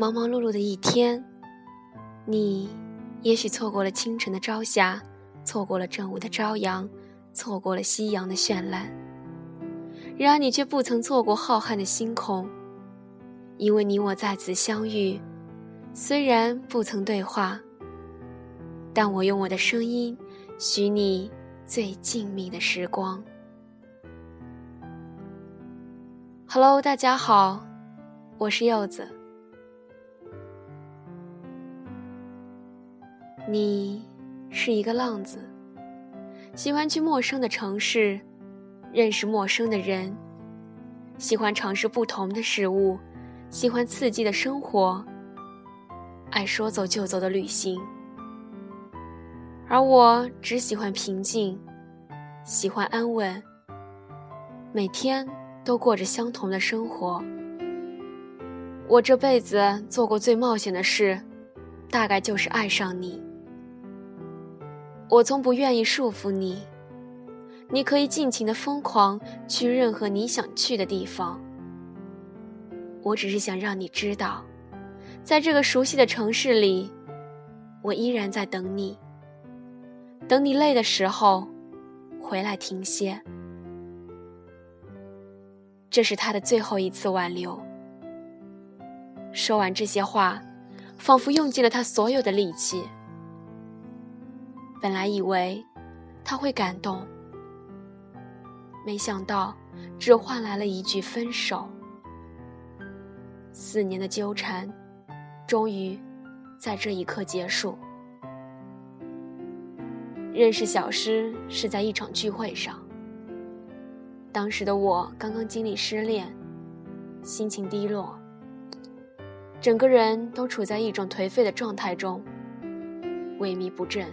忙忙碌碌的一天，你也许错过了清晨的朝霞，错过了正午的朝阳，错过了夕阳的绚烂。然而，你却不曾错过浩瀚的星空，因为你我在此相遇，虽然不曾对话，但我用我的声音，许你最静谧的时光。Hello，大家好，我是柚子。你是一个浪子，喜欢去陌生的城市，认识陌生的人，喜欢尝试不同的事物，喜欢刺激的生活，爱说走就走的旅行。而我只喜欢平静，喜欢安稳，每天都过着相同的生活。我这辈子做过最冒险的事，大概就是爱上你。我从不愿意束缚你，你可以尽情的疯狂去任何你想去的地方。我只是想让你知道，在这个熟悉的城市里，我依然在等你。等你累的时候，回来停歇。这是他的最后一次挽留。说完这些话，仿佛用尽了他所有的力气。本来以为他会感动，没想到只换来了一句分手。四年的纠缠，终于在这一刻结束。认识小诗是在一场聚会上，当时的我刚刚经历失恋，心情低落，整个人都处在一种颓废的状态中，萎靡不振。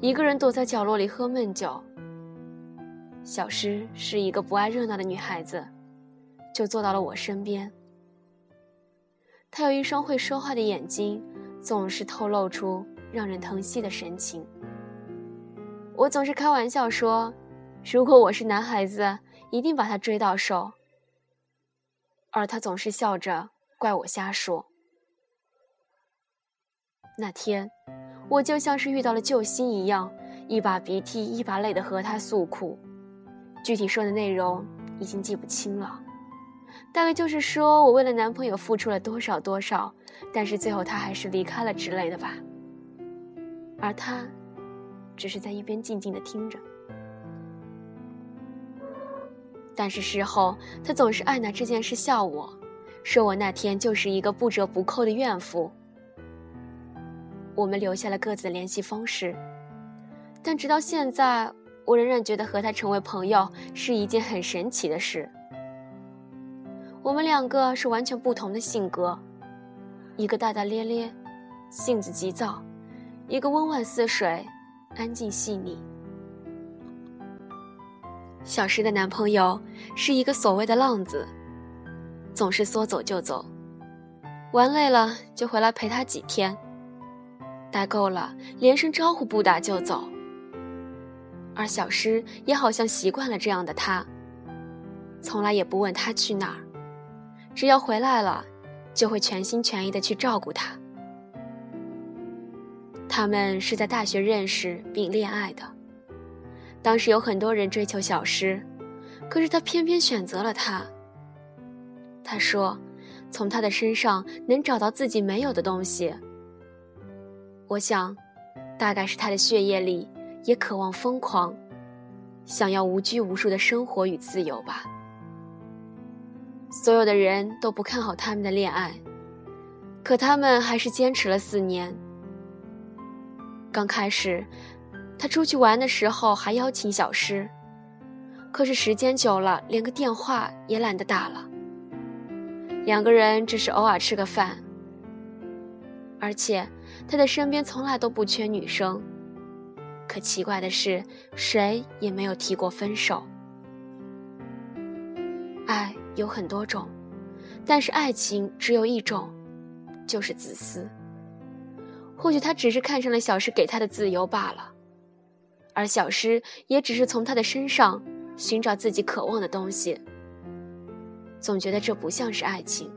一个人躲在角落里喝闷酒。小诗是一个不爱热闹的女孩子，就坐到了我身边。她有一双会说话的眼睛，总是透露出让人疼惜的神情。我总是开玩笑说，如果我是男孩子，一定把她追到手。而她总是笑着怪我瞎说。那天。我就像是遇到了救星一样，一把鼻涕一把泪的和他诉苦，具体说的内容已经记不清了，大概就是说我为了男朋友付出了多少多少，但是最后他还是离开了之类的吧。而他，只是在一边静静的听着。但是事后他总是爱拿这件事笑我，说我那天就是一个不折不扣的怨妇。我们留下了各自的联系方式，但直到现在，我仍然觉得和他成为朋友是一件很神奇的事。我们两个是完全不同的性格，一个大大咧咧，性子急躁；一个温婉似水，安静细腻。小诗的男朋友是一个所谓的浪子，总是说走就走，玩累了就回来陪她几天。待够了，连声招呼不打就走。而小诗也好像习惯了这样的他，从来也不问他去哪儿，只要回来了，就会全心全意的去照顾他。他们是在大学认识并恋爱的，当时有很多人追求小诗，可是他偏偏选择了他。他说，从他的身上能找到自己没有的东西。我想，大概是他的血液里也渴望疯狂，想要无拘无束的生活与自由吧。所有的人都不看好他们的恋爱，可他们还是坚持了四年。刚开始，他出去玩的时候还邀请小诗，可是时间久了，连个电话也懒得打了。两个人只是偶尔吃个饭。而且，他的身边从来都不缺女生。可奇怪的是，谁也没有提过分手。爱有很多种，但是爱情只有一种，就是自私。或许他只是看上了小诗给他的自由罢了，而小诗也只是从他的身上寻找自己渴望的东西。总觉得这不像是爱情，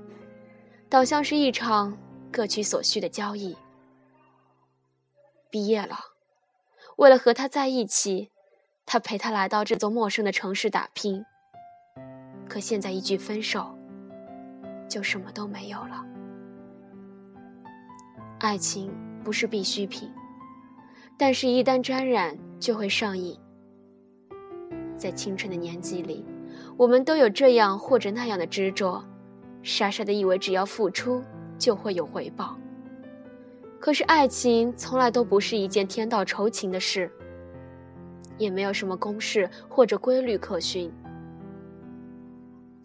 倒像是一场各取所需的交易。毕业了，为了和他在一起，他陪他来到这座陌生的城市打拼。可现在一句分手，就什么都没有了。爱情不是必需品，但是一旦沾染，就会上瘾。在青春的年纪里，我们都有这样或者那样的执着，傻傻的以为只要付出就会有回报。可是爱情从来都不是一件天道酬勤的事，也没有什么公式或者规律可循。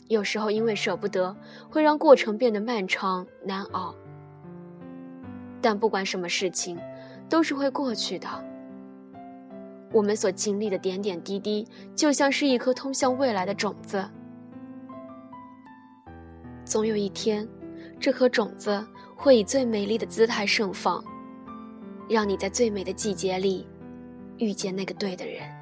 有时候因为舍不得，会让过程变得漫长难熬。但不管什么事情，都是会过去的。我们所经历的点点滴滴，就像是一颗通向未来的种子。总有一天，这颗种子会以最美丽的姿态盛放，让你在最美的季节里，遇见那个对的人。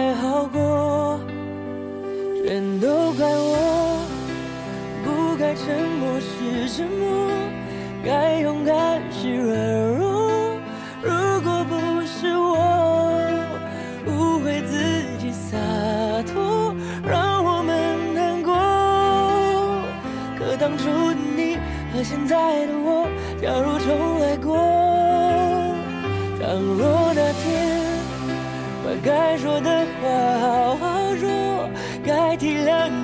全都怪我，不该沉默是沉默，该勇敢是软弱。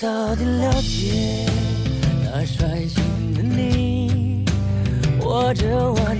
早点了解那率性的你，或者晚